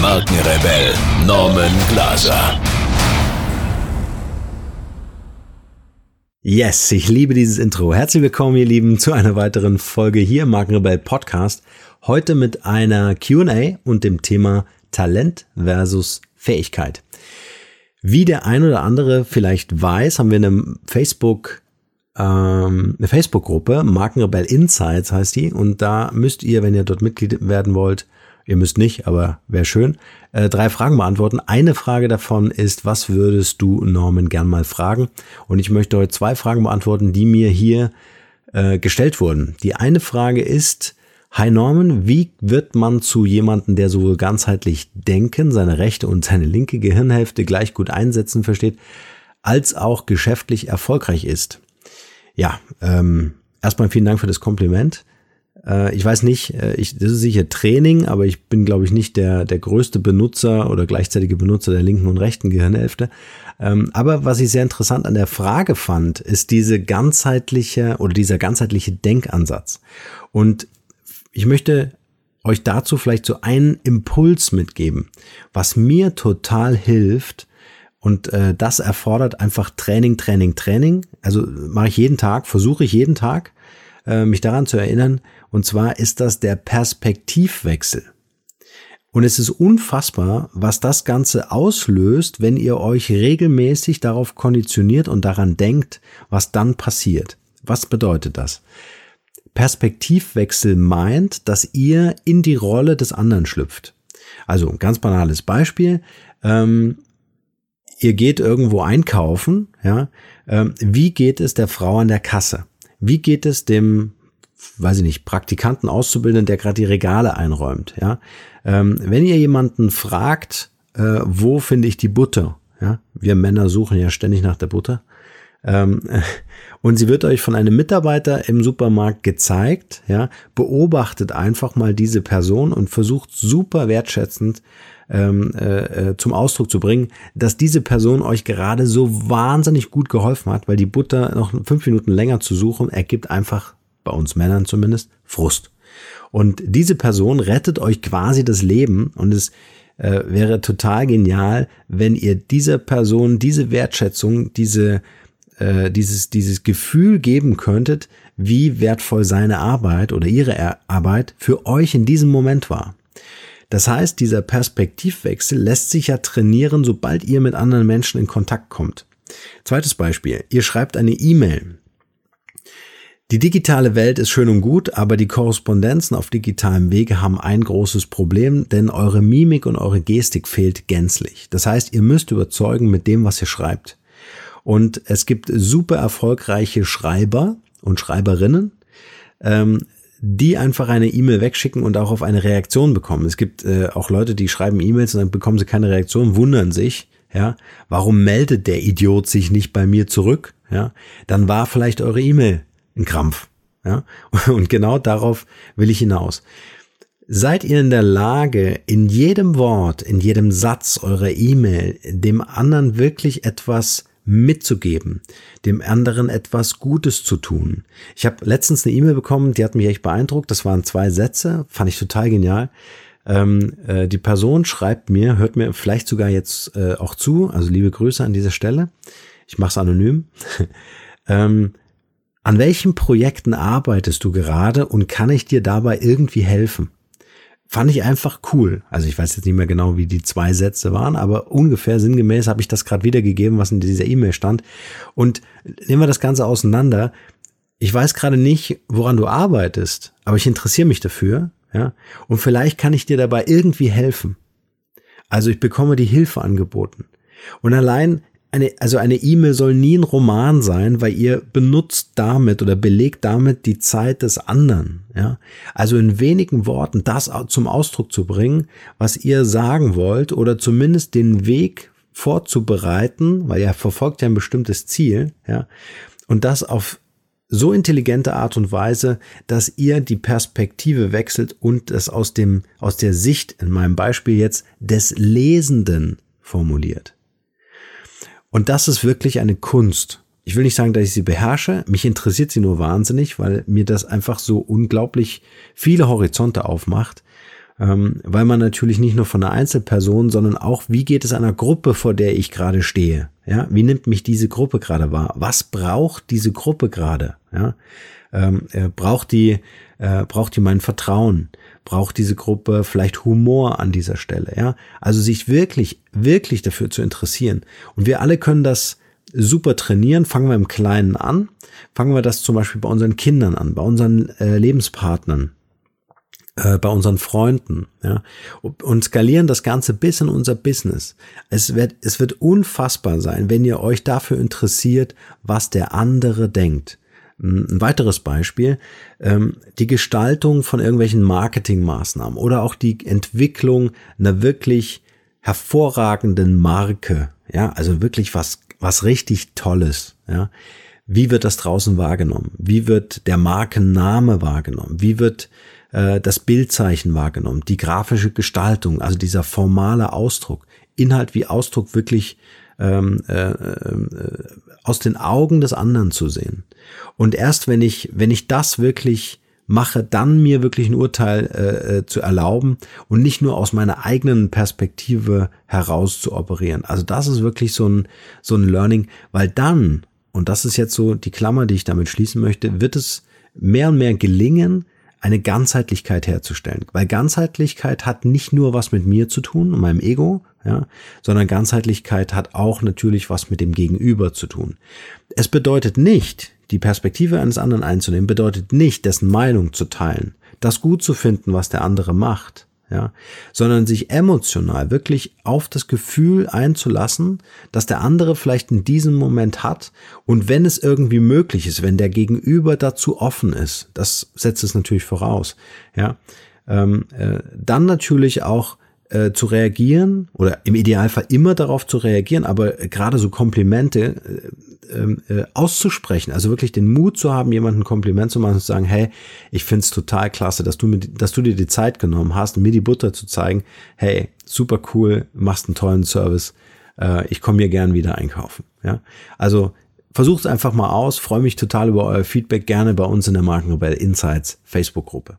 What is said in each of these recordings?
Markenrebell Norman Glaser. Yes, ich liebe dieses Intro. Herzlich willkommen, ihr Lieben, zu einer weiteren Folge hier im Markenrebell Podcast. Heute mit einer QA und dem Thema Talent versus Fähigkeit. Wie der ein oder andere vielleicht weiß, haben wir eine Facebook ähm, eine Facebook-Gruppe, Markenrebell Insights heißt die, und da müsst ihr, wenn ihr dort Mitglied werden wollt, ihr müsst nicht, aber wäre schön, äh, drei Fragen beantworten. Eine Frage davon ist, was würdest du Norman gern mal fragen? Und ich möchte heute zwei Fragen beantworten, die mir hier äh, gestellt wurden. Die eine Frage ist, Hi Norman, wie wird man zu jemandem, der sowohl ganzheitlich denken, seine rechte und seine linke Gehirnhälfte gleich gut einsetzen versteht, als auch geschäftlich erfolgreich ist? Ja, ähm, erstmal vielen Dank für das Kompliment. Äh, ich weiß nicht, äh, ich, das ist sicher Training, aber ich bin, glaube ich, nicht der, der größte Benutzer oder gleichzeitige Benutzer der linken und rechten Gehirnhälfte. Ähm, aber was ich sehr interessant an der Frage fand, ist diese ganzheitliche oder dieser ganzheitliche Denkansatz. Und ich möchte euch dazu vielleicht so einen Impuls mitgeben, was mir total hilft. Und äh, das erfordert einfach Training, Training, Training. Also mache ich jeden Tag, versuche ich jeden Tag, äh, mich daran zu erinnern. Und zwar ist das der Perspektivwechsel. Und es ist unfassbar, was das Ganze auslöst, wenn ihr euch regelmäßig darauf konditioniert und daran denkt, was dann passiert. Was bedeutet das? Perspektivwechsel meint, dass ihr in die Rolle des anderen schlüpft. Also ein ganz banales Beispiel. Ähm, ihr geht irgendwo einkaufen, ja. Ähm, wie geht es der Frau an der Kasse? Wie geht es dem, weiß ich nicht, Praktikanten, Auszubildenden, der gerade die Regale einräumt, ja? Ähm, wenn ihr jemanden fragt, äh, wo finde ich die Butter? Ja, wir Männer suchen ja ständig nach der Butter. Ähm, und sie wird euch von einem Mitarbeiter im Supermarkt gezeigt. Ja, beobachtet einfach mal diese Person und versucht super wertschätzend ähm, äh, äh, zum Ausdruck zu bringen, dass diese Person euch gerade so wahnsinnig gut geholfen hat, weil die Butter noch fünf Minuten länger zu suchen ergibt einfach bei uns Männern zumindest Frust. Und diese Person rettet euch quasi das Leben und es äh, wäre total genial, wenn ihr dieser Person diese Wertschätzung, diese äh, dieses, dieses Gefühl geben könntet, wie wertvoll seine Arbeit oder ihre Arbeit für euch in diesem Moment war. Das heißt, dieser Perspektivwechsel lässt sich ja trainieren, sobald ihr mit anderen Menschen in Kontakt kommt. Zweites Beispiel. Ihr schreibt eine E-Mail. Die digitale Welt ist schön und gut, aber die Korrespondenzen auf digitalem Wege haben ein großes Problem, denn eure Mimik und eure Gestik fehlt gänzlich. Das heißt, ihr müsst überzeugen mit dem, was ihr schreibt. Und es gibt super erfolgreiche Schreiber und Schreiberinnen, ähm, die einfach eine E-Mail wegschicken und auch auf eine Reaktion bekommen. Es gibt äh, auch Leute, die schreiben E-Mails und dann bekommen sie keine Reaktion, wundern sich, ja, warum meldet der Idiot sich nicht bei mir zurück? Ja, dann war vielleicht eure E-Mail ein Krampf. Ja, und genau darauf will ich hinaus. Seid ihr in der Lage, in jedem Wort, in jedem Satz eurer E-Mail dem anderen wirklich etwas mitzugeben, dem anderen etwas Gutes zu tun. Ich habe letztens eine E-Mail bekommen, die hat mich echt beeindruckt. Das waren zwei Sätze, fand ich total genial. Ähm, äh, die Person schreibt mir, hört mir vielleicht sogar jetzt äh, auch zu, also liebe Grüße an dieser Stelle. Ich mache es anonym. ähm, an welchen Projekten arbeitest du gerade und kann ich dir dabei irgendwie helfen? Fand ich einfach cool. Also ich weiß jetzt nicht mehr genau, wie die zwei Sätze waren, aber ungefähr sinngemäß habe ich das gerade wiedergegeben, was in dieser E-Mail stand. Und nehmen wir das Ganze auseinander. Ich weiß gerade nicht, woran du arbeitest, aber ich interessiere mich dafür, ja. Und vielleicht kann ich dir dabei irgendwie helfen. Also ich bekomme die Hilfe angeboten. Und allein eine, also eine E-Mail soll nie ein Roman sein, weil ihr benutzt damit oder belegt damit die Zeit des anderen. Ja? Also in wenigen Worten das zum Ausdruck zu bringen, was ihr sagen wollt oder zumindest den Weg vorzubereiten, weil er verfolgt ja ein bestimmtes Ziel, ja, und das auf so intelligente Art und Weise, dass ihr die Perspektive wechselt und es aus dem, aus der Sicht, in meinem Beispiel jetzt, des Lesenden formuliert. Und das ist wirklich eine Kunst. Ich will nicht sagen, dass ich sie beherrsche. Mich interessiert sie nur wahnsinnig, weil mir das einfach so unglaublich viele Horizonte aufmacht. Ähm, weil man natürlich nicht nur von einer Einzelperson, sondern auch, wie geht es einer Gruppe, vor der ich gerade stehe? Ja, wie nimmt mich diese Gruppe gerade wahr? Was braucht diese Gruppe gerade? Ja, ähm, äh, braucht die, äh, braucht die mein Vertrauen? Braucht diese Gruppe vielleicht Humor an dieser Stelle? Ja, also sich wirklich, wirklich dafür zu interessieren. Und wir alle können das super trainieren. Fangen wir im Kleinen an. Fangen wir das zum Beispiel bei unseren Kindern an, bei unseren äh, Lebenspartnern äh, bei unseren Freunden, ja, und skalieren das Ganze bis in unser Business. Es wird, es wird unfassbar sein, wenn ihr euch dafür interessiert, was der andere denkt. Ein weiteres Beispiel, ähm, die Gestaltung von irgendwelchen Marketingmaßnahmen oder auch die Entwicklung einer wirklich hervorragenden Marke, ja, also wirklich was, was richtig Tolles, ja. Wie wird das draußen wahrgenommen? Wie wird der Markenname wahrgenommen? Wie wird äh, das Bildzeichen wahrgenommen, die grafische Gestaltung, also dieser formale Ausdruck, Inhalt wie Ausdruck wirklich ähm, äh, äh, aus den Augen des anderen zu sehen. Und erst wenn ich, wenn ich das wirklich mache, dann mir wirklich ein Urteil äh, äh, zu erlauben und nicht nur aus meiner eigenen Perspektive heraus zu operieren. Also das ist wirklich so ein, so ein Learning, weil dann, und das ist jetzt so die Klammer, die ich damit schließen möchte, wird es mehr und mehr gelingen, eine Ganzheitlichkeit herzustellen. Weil Ganzheitlichkeit hat nicht nur was mit mir zu tun und meinem Ego, ja, sondern Ganzheitlichkeit hat auch natürlich was mit dem Gegenüber zu tun. Es bedeutet nicht, die Perspektive eines anderen einzunehmen, bedeutet nicht, dessen Meinung zu teilen, das gut zu finden, was der andere macht, ja, sondern sich emotional wirklich auf das Gefühl einzulassen, dass der andere vielleicht in diesem Moment hat. Und wenn es irgendwie möglich ist, wenn der Gegenüber dazu offen ist, das setzt es natürlich voraus, ja, ähm, äh, dann natürlich auch äh, zu reagieren oder im Idealfall immer darauf zu reagieren, aber gerade so Komplimente äh, ähm, äh, auszusprechen, also wirklich den Mut zu haben, jemanden ein Kompliment zu machen und zu sagen, hey, ich find's total klasse, dass du, mir, dass du dir die Zeit genommen hast, mir die Butter zu zeigen, hey, super cool, machst einen tollen Service, äh, ich komme hier gern wieder einkaufen. Ja, also versucht einfach mal aus, freue mich total über euer Feedback, gerne bei uns in der Markenrebell Insights Facebook-Gruppe.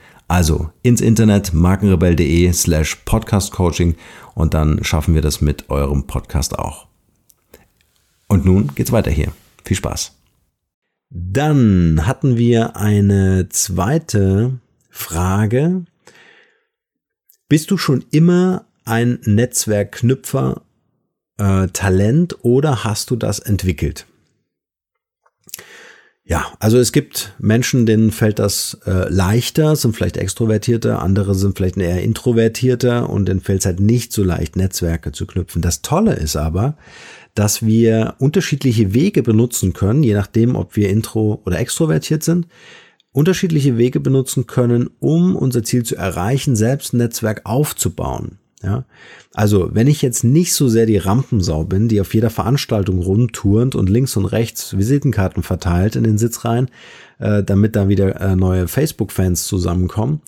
Also ins Internet markenrebell.de slash podcastcoaching und dann schaffen wir das mit eurem Podcast auch. Und nun geht's weiter hier. Viel Spaß. Dann hatten wir eine zweite Frage. Bist du schon immer ein Netzwerkknüpfer äh, Talent oder hast du das entwickelt? Ja, also es gibt Menschen, denen fällt das äh, leichter, sind vielleicht extrovertierter, andere sind vielleicht eher introvertierter und denen fällt es halt nicht so leicht, Netzwerke zu knüpfen. Das Tolle ist aber, dass wir unterschiedliche Wege benutzen können, je nachdem, ob wir intro oder extrovertiert sind, unterschiedliche Wege benutzen können, um unser Ziel zu erreichen, selbst ein Netzwerk aufzubauen. Ja, also wenn ich jetzt nicht so sehr die Rampensau bin, die auf jeder Veranstaltung rumturnt und links und rechts Visitenkarten verteilt in den Sitzreihen, äh, damit da wieder äh, neue Facebook-Fans zusammenkommen,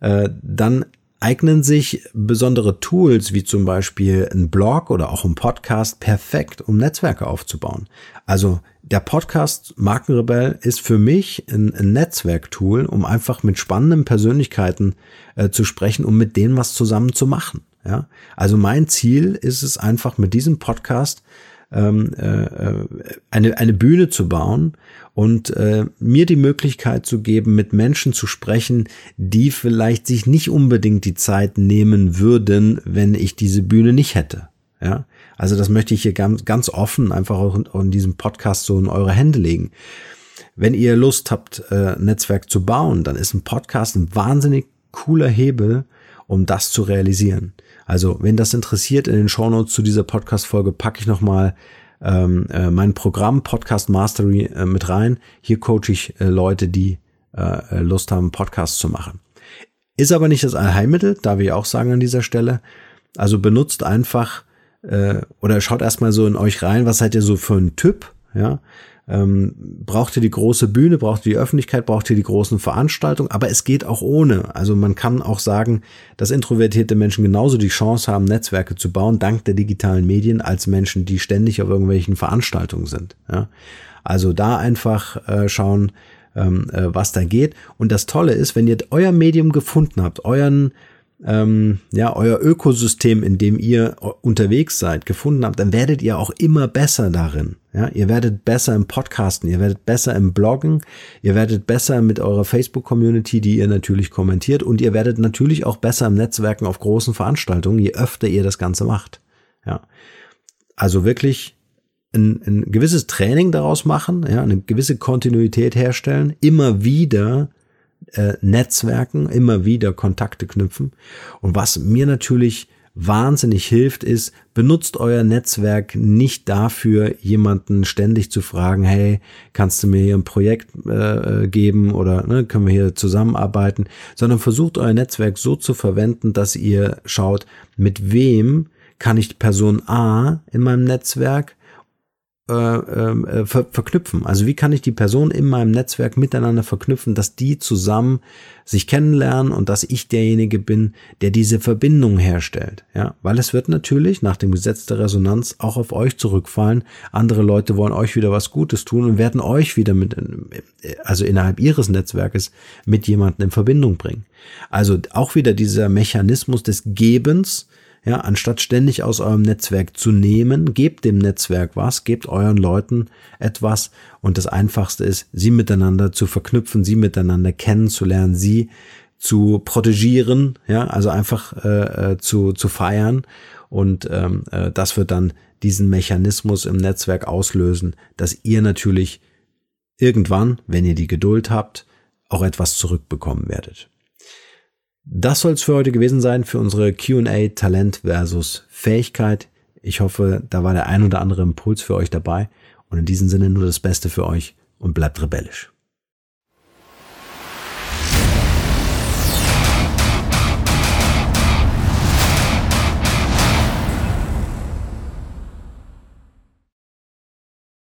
äh, dann eignen sich besondere Tools wie zum Beispiel ein Blog oder auch ein Podcast perfekt, um Netzwerke aufzubauen. Also der Podcast Markenrebell ist für mich ein, Netzwerktool, um einfach mit spannenden Persönlichkeiten äh, zu sprechen, um mit denen was zusammen zu machen. Ja, also mein Ziel ist es einfach mit diesem Podcast ähm, äh, äh, eine, eine Bühne zu bauen und äh, mir die Möglichkeit zu geben, mit Menschen zu sprechen, die vielleicht sich nicht unbedingt die Zeit nehmen würden, wenn ich diese Bühne nicht hätte. Ja, also das möchte ich hier ganz, ganz offen einfach auch in, auch in diesem Podcast so in eure Hände legen. Wenn ihr Lust habt, äh, Netzwerk zu bauen, dann ist ein Podcast ein wahnsinnig cooler Hebel, um das zu realisieren. Also, wenn das interessiert, in den Shownotes zu dieser Podcast-Folge packe ich nochmal ähm, äh, mein Programm Podcast Mastery äh, mit rein. Hier coache ich äh, Leute, die äh, Lust haben, Podcasts zu machen. Ist aber nicht das Allheilmittel, da wir auch sagen an dieser Stelle. Also benutzt einfach äh, oder schaut erstmal so in euch rein, was seid ihr so für ein Typ, ja? Ähm, braucht ihr die große Bühne, braucht ihr die Öffentlichkeit, braucht ihr die großen Veranstaltungen, aber es geht auch ohne. Also man kann auch sagen, dass introvertierte Menschen genauso die Chance haben, Netzwerke zu bauen, dank der digitalen Medien, als Menschen, die ständig auf irgendwelchen Veranstaltungen sind. Ja? Also da einfach äh, schauen, ähm, äh, was da geht. Und das Tolle ist, wenn ihr euer Medium gefunden habt, euren ähm, ja, euer Ökosystem, in dem ihr unterwegs seid, gefunden habt, dann werdet ihr auch immer besser darin. Ja, ihr werdet besser im Podcasten, ihr werdet besser im Bloggen, ihr werdet besser mit eurer Facebook-Community, die ihr natürlich kommentiert und ihr werdet natürlich auch besser im Netzwerken auf großen Veranstaltungen, je öfter ihr das Ganze macht. Ja, also wirklich ein, ein gewisses Training daraus machen, ja, eine gewisse Kontinuität herstellen, immer wieder äh, Netzwerken, immer wieder Kontakte knüpfen. Und was mir natürlich wahnsinnig hilft, ist, benutzt euer Netzwerk nicht dafür, jemanden ständig zu fragen, hey, kannst du mir hier ein Projekt äh, geben oder ne, können wir hier zusammenarbeiten, sondern versucht euer Netzwerk so zu verwenden, dass ihr schaut, mit wem kann ich Person A in meinem Netzwerk äh, ähm, äh, ver verknüpfen. Also wie kann ich die Person in meinem Netzwerk miteinander verknüpfen, dass die zusammen sich kennenlernen und dass ich derjenige bin, der diese Verbindung herstellt. Ja, weil es wird natürlich nach dem Gesetz der Resonanz auch auf euch zurückfallen. Andere Leute wollen euch wieder was Gutes tun und werden euch wieder mit, also innerhalb ihres Netzwerkes mit jemandem in Verbindung bringen. Also auch wieder dieser Mechanismus des Gebens, ja, anstatt ständig aus eurem Netzwerk zu nehmen, gebt dem Netzwerk was, gebt euren Leuten etwas und das einfachste ist, sie miteinander zu verknüpfen, sie miteinander kennenzulernen, sie zu protegieren, ja, also einfach äh, äh, zu, zu feiern und ähm, äh, das wird dann diesen Mechanismus im Netzwerk auslösen, dass ihr natürlich irgendwann, wenn ihr die Geduld habt, auch etwas zurückbekommen werdet. Das soll es für heute gewesen sein für unsere QA Talent versus Fähigkeit. Ich hoffe, da war der ein oder andere Impuls für euch dabei. Und in diesem Sinne nur das Beste für euch und bleibt rebellisch.